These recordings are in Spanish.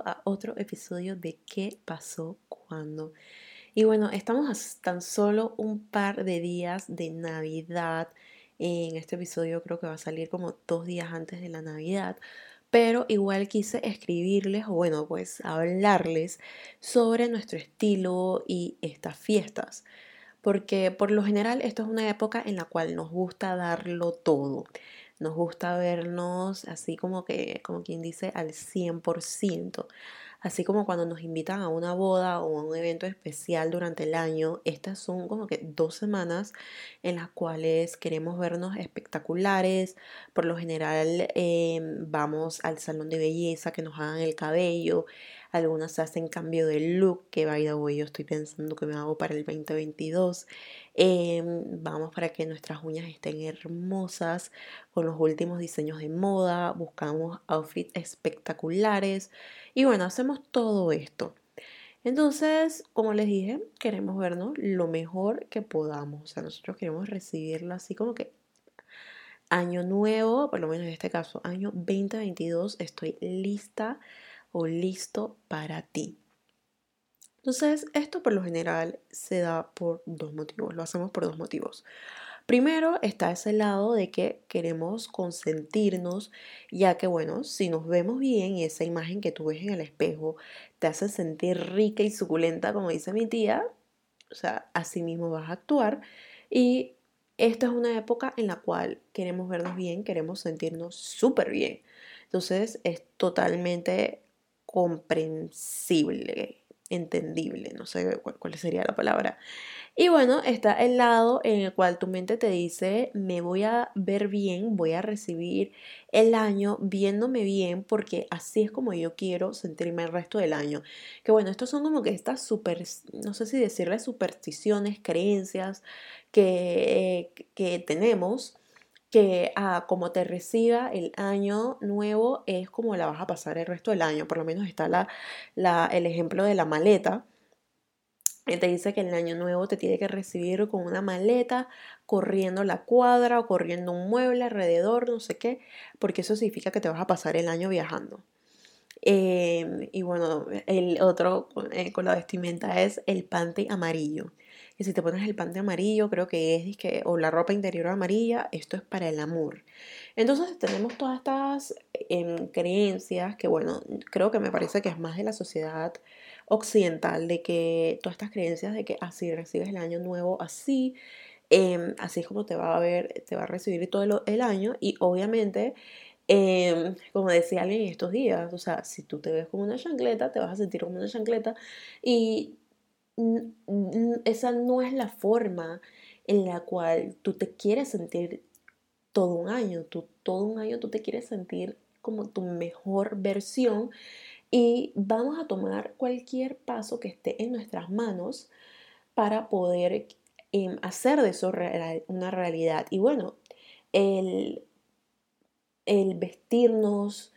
a otro episodio de ¿Qué pasó cuando? Y bueno, estamos tan solo un par de días de Navidad. En este episodio creo que va a salir como dos días antes de la Navidad. Pero igual quise escribirles, o bueno, pues hablarles sobre nuestro estilo y estas fiestas. Porque por lo general esto es una época en la cual nos gusta darlo todo nos gusta vernos así como que, como quien dice, al 100%. Así como cuando nos invitan a una boda o a un evento especial durante el año, estas son como que dos semanas en las cuales queremos vernos espectaculares. Por lo general em, vamos al salón de belleza que nos hagan el cabello. Algunas hacen cambio de look, que vaya hoy yo estoy pensando que me hago para el 2022. Em, vamos para que nuestras uñas estén hermosas con los últimos diseños de moda. Buscamos outfits espectaculares. Y bueno, hacemos todo esto. Entonces, como les dije, queremos vernos lo mejor que podamos. O sea, nosotros queremos recibirlo así como que año nuevo, por lo menos en este caso, año 2022, estoy lista o listo para ti. Entonces, esto por lo general se da por dos motivos, lo hacemos por dos motivos. Primero está ese lado de que queremos consentirnos, ya que bueno, si nos vemos bien y esa imagen que tú ves en el espejo te hace sentir rica y suculenta, como dice mi tía, o sea, así mismo vas a actuar. Y esta es una época en la cual queremos vernos bien, queremos sentirnos súper bien. Entonces es totalmente comprensible, entendible, no sé cuál, sería la palabra. Y bueno, está el lado en el cual tu mente te dice, me voy a ver bien, voy a recibir el año viéndome bien porque así es como yo quiero sentirme el resto del año. Que bueno, estos son como que estas super, no sé si decirle supersticiones, creencias que, que tenemos que ah, como te reciba el año nuevo es como la vas a pasar el resto del año. Por lo menos está la, el ejemplo de la maleta. Él te dice que el año nuevo te tiene que recibir con una maleta, corriendo la cuadra o corriendo un mueble alrededor, no sé qué, porque eso significa que te vas a pasar el año viajando. Em, y bueno, el otro eh, con la vestimenta es el panty amarillo si te pones el pante amarillo, creo que es, que, o la ropa interior amarilla, esto es para el amor. Entonces tenemos todas estas em, creencias que, bueno, creo que me parece que es más de la sociedad occidental, de que todas estas creencias de que así ah, recibes el año nuevo, así, em, así es como te va a ver, te va a recibir todo el, año y obviamente... Em, como decía alguien estos días, o sea, si tú te ves como una chancleta, te vas a sentir como una chancleta y esa no es la forma en la cual tú te quieres sentir todo un año. Tú, todo un año tú te quieres sentir como tu mejor versión y vamos a tomar cualquier paso que esté en nuestras manos para poder em, hacer de eso una realidad. Y bueno, el, el vestirnos,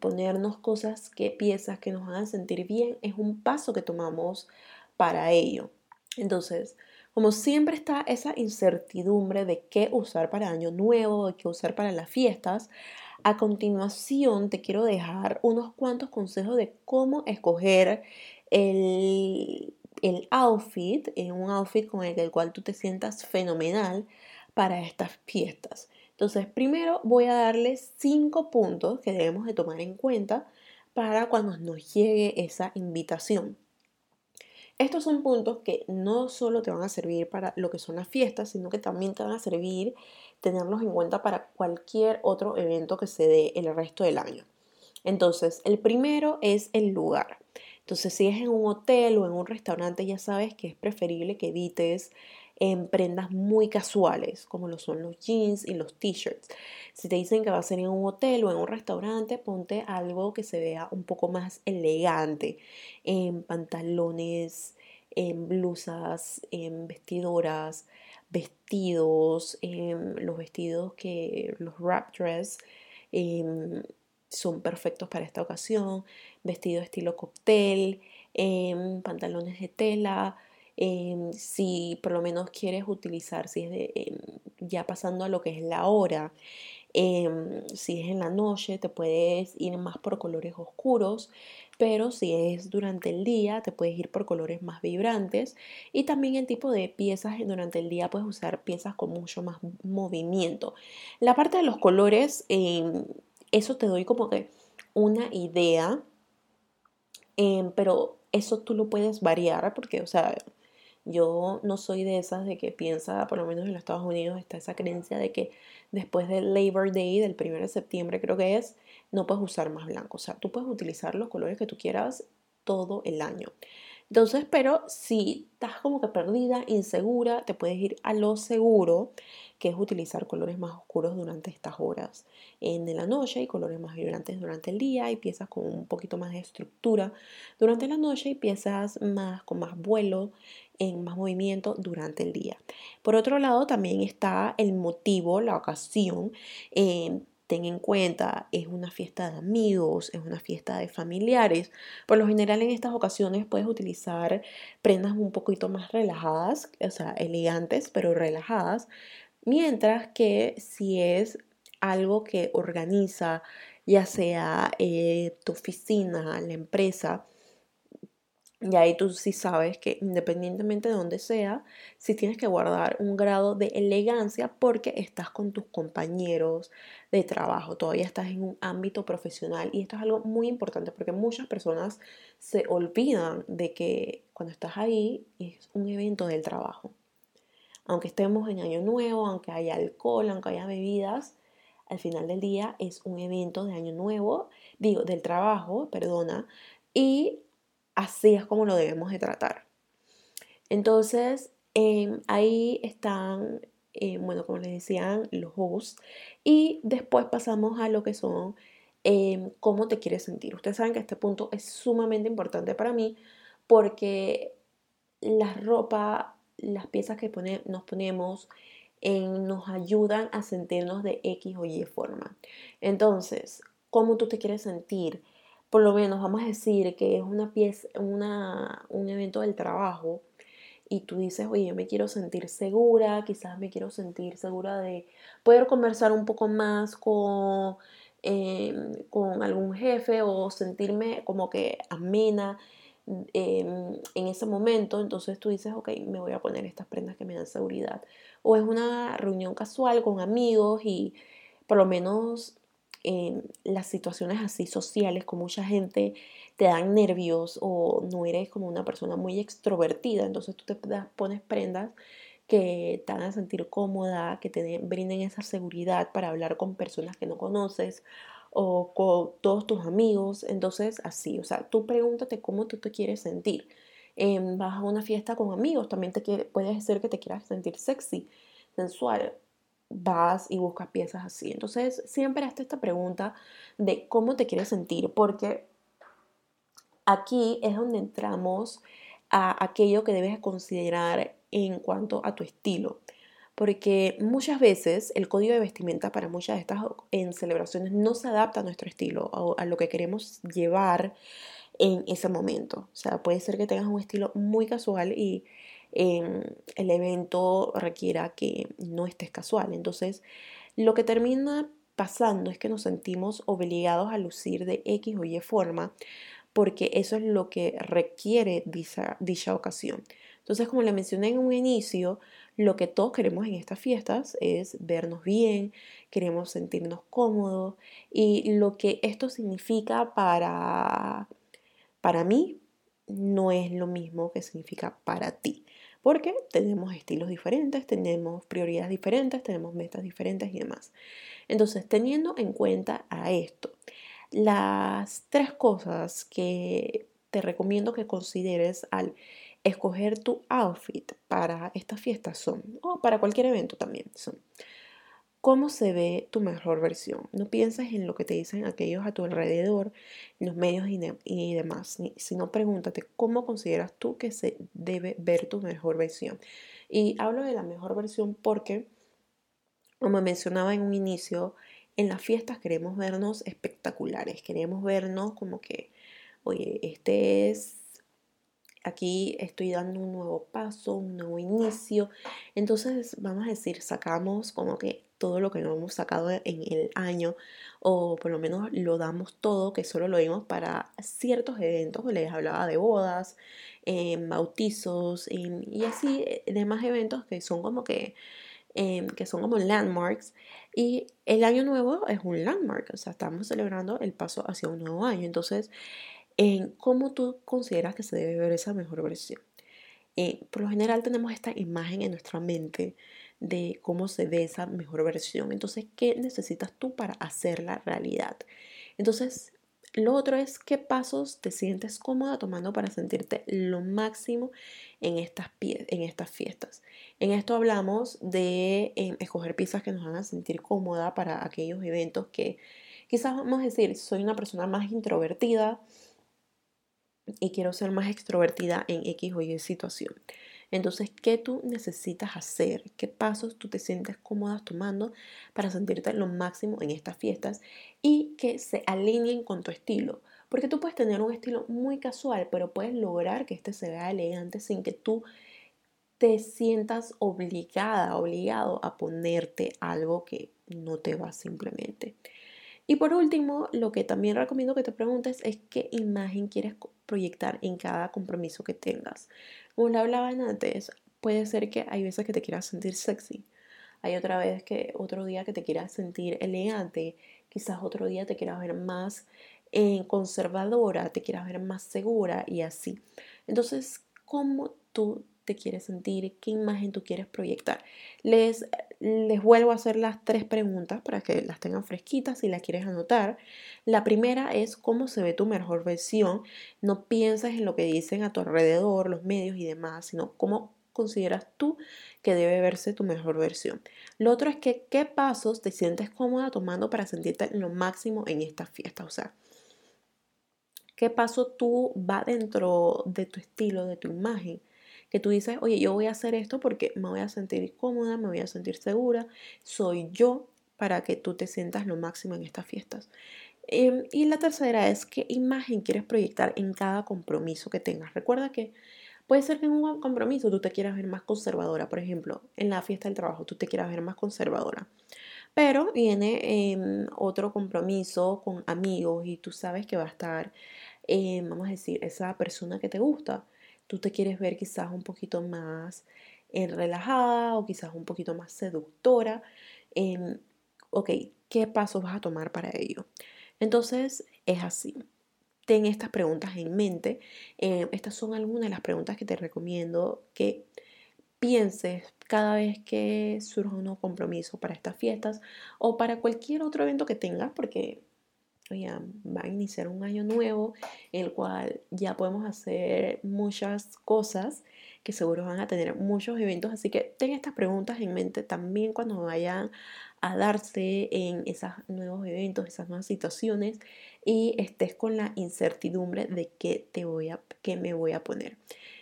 ponernos cosas que piezas que nos hagan sentir bien es un paso que tomamos para ello. Entonces, como siempre está esa incertidumbre de qué usar para año nuevo, de qué usar para las fiestas, a continuación te quiero dejar unos cuantos consejos de cómo escoger el, el outfit, un outfit con el cual tú te sientas fenomenal para estas fiestas. Entonces, primero voy a darles cinco puntos que debemos de tomar en cuenta para cuando nos llegue esa invitación. Estos son puntos que no solo te van a servir para lo que son las fiestas, sino que también te van a servir tenerlos en cuenta para cualquier otro evento que se dé el resto del año. Entonces, el primero es el lugar. Entonces, si es en un hotel o en un restaurante, ya sabes que es preferible que evites en prendas muy casuales, como lo son los jeans y los t-shirts. Si te dicen que va a ser en un hotel o en un restaurante, ponte algo que se vea un poco más elegante, en pantalones, en blusas, en vestidoras, vestidos, en los vestidos que los wrap dress em, son perfectos para esta ocasión, vestido estilo cóctel, en pantalones de tela, Em, si por lo menos quieres utilizar, si es de em, ya pasando a lo que es la hora. Em, si es en la noche, te puedes ir más por colores oscuros, pero si es durante el día, te puedes ir por colores más vibrantes. Y también el tipo de piezas durante el día, puedes usar piezas con mucho más movimiento. La parte de los colores, eso te doy como que una idea, pero eso tú lo puedes variar porque, o sea, yo no soy de esas de que piensa, por lo menos en los Estados Unidos está esa creencia de que después del Labor Day, del 1 de septiembre creo que es, no puedes usar más blanco. O sea, tú puedes utilizar los colores que tú quieras todo el año. Entonces, pero si estás como que perdida, insegura, te puedes ir a lo seguro, que es utilizar colores más oscuros durante estas horas en la noche y colores más vibrantes durante el día y piezas con un poquito más de estructura durante la noche y piezas más con más vuelo en más movimiento durante el día. Por otro lado, también está el motivo, la ocasión. Eh, ten en cuenta, es una fiesta de amigos, es una fiesta de familiares. Por lo general en estas ocasiones puedes utilizar prendas un poquito más relajadas, o sea, elegantes pero relajadas, mientras que si es algo que organiza, ya sea eh, tu oficina, la empresa, y ahí tú sí sabes que independientemente de donde sea, sí tienes que guardar un grado de elegancia porque estás con tus compañeros de trabajo, todavía estás en un ámbito profesional y esto es algo muy importante porque muchas personas se olvidan de que cuando estás ahí es un evento del trabajo. Aunque estemos en año nuevo, aunque haya alcohol, aunque haya bebidas, al final del día es un evento de año nuevo, digo, del trabajo, perdona, y así es como lo debemos de tratar. Entonces, em, ahí están, eh, bueno, como les decían, los hosts. Y después pasamos a lo que son em, cómo te quieres sentir. Ustedes saben que este punto es sumamente importante para mí porque la ropa, las piezas que nos ponemos, nos ayudan a sentirnos de X o Y forma. Entonces, ¿cómo tú te quieres sentir? Por lo menos vamos a decir que es una pieza, una, un evento del trabajo y tú dices, oye, yo me quiero sentir segura, quizás me quiero sentir segura de poder conversar un poco más con, em, con algún jefe o sentirme como que amena em, en ese momento, entonces tú dices, ok, me voy a poner estas prendas que me dan seguridad. O es una reunión casual con amigos y por lo menos en las situaciones así sociales con mucha gente te dan nervios o no eres como una persona muy extrovertida, entonces tú te pones prendas que te hagan sentir cómoda, que te brinden esa seguridad para hablar con personas que no conoces o con todos tus amigos. Entonces, así, o sea, tú pregúntate cómo tú te quieres sentir. vas a una fiesta con amigos, también te puede ser que te quieras sentir sexy, sensual vas y buscas piezas así. Entonces, siempre hazte esta pregunta de cómo te quieres sentir, porque aquí es donde entramos a aquello que debes considerar en cuanto a tu estilo. Porque muchas veces el código de vestimenta para muchas de estas en celebraciones no se adapta a nuestro estilo, o a lo que queremos llevar en ese momento. O sea, puede ser que tengas un estilo muy casual y el evento requiera que no estés casual. Entonces, lo que termina pasando es que nos sentimos obligados a lucir de X o Y forma porque eso es lo que requiere dicha, dicha ocasión. Entonces, como le mencioné en un inicio, lo que todos queremos en estas fiestas es vernos bien, queremos sentirnos cómodos y lo que esto significa para, para mí no es lo mismo que significa para ti porque tenemos estilos diferentes, tenemos prioridades diferentes, tenemos metas diferentes y demás. Entonces, teniendo en cuenta a esto, las tres cosas que te recomiendo que consideres al escoger tu outfit para esta fiesta son, o para cualquier evento también, son cómo se ve tu mejor versión. No pienses en lo que te dicen aquellos a tu alrededor, en los medios y, demás, sino pregúntate cómo consideras tú que se debe ver tu mejor versión. Y hablo de la mejor versión porque, como mencionaba en un inicio, en las fiestas queremos vernos espectaculares, queremos vernos como que, oye, este es aquí estoy dando un nuevo paso, un nuevo inicio. Entonces, vamos a decir, sacamos como que todo lo que no hemos sacado en el año, o por lo menos lo damos todo, que solo lo dimos para ciertos eventos, les hablaba de bodas, em, bautizos em, y así eh, demás eventos que son como que, em, que son como landmarks. Y el año nuevo es un landmark, o sea, estamos celebrando el paso hacia un nuevo año. Entonces, en cómo tú consideras que se debe ver esa mejor versión. Eh, por lo general tenemos esta imagen en nuestra mente de cómo se ve esa mejor versión. Entonces, ¿qué necesitas tú para hacerla realidad? Entonces, lo otro es qué pasos te sientes cómoda tomando para sentirte lo máximo en estas, en estas fiestas. En esto hablamos de em, escoger piezas que nos hagan sentir cómoda para aquellos eventos que quizás vamos a decir, soy una persona más introvertida, y quiero ser más extrovertida en X o Y situación. Entonces, ¿qué tú necesitas hacer? ¿Qué pasos tú te sientes cómoda tomando para sentirte lo máximo en estas fiestas y que se alineen con tu estilo? Porque tú puedes tener un estilo muy casual, pero puedes lograr que este se vea elegante sin que tú te sientas obligada, obligado a ponerte algo que no te va simplemente. Y por último, lo que también recomiendo que te preguntes es qué imagen quieres proyectar en cada compromiso que tengas. Como le hablaban antes, puede ser que hay veces que te quieras sentir sexy, hay otra vez que otro día que te quieras sentir elegante, quizás otro día te quieras ver más eh, conservadora, te quieras ver más segura y así. Entonces, ¿cómo tú te quieres sentir, qué imagen tú quieres proyectar. Les, les vuelvo a hacer las tres preguntas para que las tengan fresquitas si las quieres anotar. La primera es cómo se ve tu mejor versión. No pienses en lo que dicen a tu alrededor, los medios y demás, sino cómo consideras tú que debe verse tu mejor versión. Lo otro es que qué pasos te sientes cómoda tomando para sentirte lo máximo en esta fiesta. O sea, qué paso tú va dentro de tu estilo, de tu imagen que tú dices, oye, yo voy a hacer esto porque me voy a sentir cómoda, me voy a sentir segura, soy yo para que tú te sientas lo máximo en estas fiestas. Em, y la tercera es qué imagen quieres proyectar en cada compromiso que tengas. Recuerda que puede ser que en un compromiso tú te quieras ver más conservadora, por ejemplo, en la fiesta del trabajo tú te quieras ver más conservadora. Pero viene em, otro compromiso con amigos y tú sabes que va a estar, em, vamos a decir, esa persona que te gusta tú te quieres ver quizás un poquito más eh, relajada o quizás un poquito más seductora. Eh, ok, ¿qué pasos vas a tomar para ello? Entonces es así. Ten estas preguntas en mente. Em, estas son algunas de las preguntas que te recomiendo que pienses cada vez que surja un nuevo compromiso para estas fiestas o para cualquier otro evento que tengas, porque ya va a iniciar un año nuevo en el cual ya podemos hacer muchas cosas que seguro van a tener muchos eventos, así que ten estas preguntas en mente también cuando vayan a darse en esos nuevos eventos, esas nuevas situaciones y estés con la incertidumbre de qué te voy a qué me voy a poner.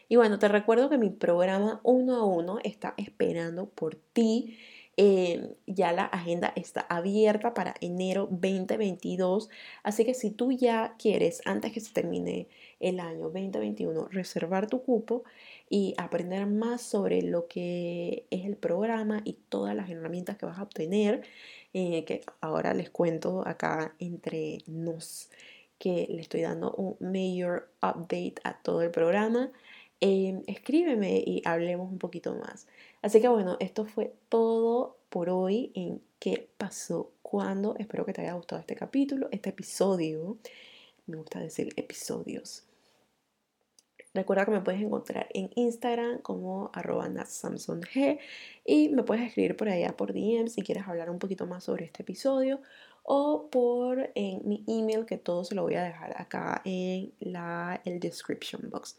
Y bueno, te recuerdo que mi programa uno a uno está esperando por ti. Eh, ya la agenda está abierta para enero 2022. Así que si tú ya quieres, antes que se termine el año 2021, reservar tu cupo y aprender más sobre lo que es el programa y todas las herramientas que vas a obtener, eh, que ahora les cuento acá entre nos que le estoy dando un mayor update a todo el programa. Em, escríbeme y hablemos un poquito más. Así que bueno, esto fue todo por hoy en qué pasó cuando. Espero que te haya gustado este capítulo, este episodio. Me gusta decir episodios. Recuerda que me puedes encontrar en Instagram como arroba G y me puedes escribir por allá por DM si quieres hablar un poquito más sobre este episodio o por mi email que todo se lo voy a dejar acá en la, el description box.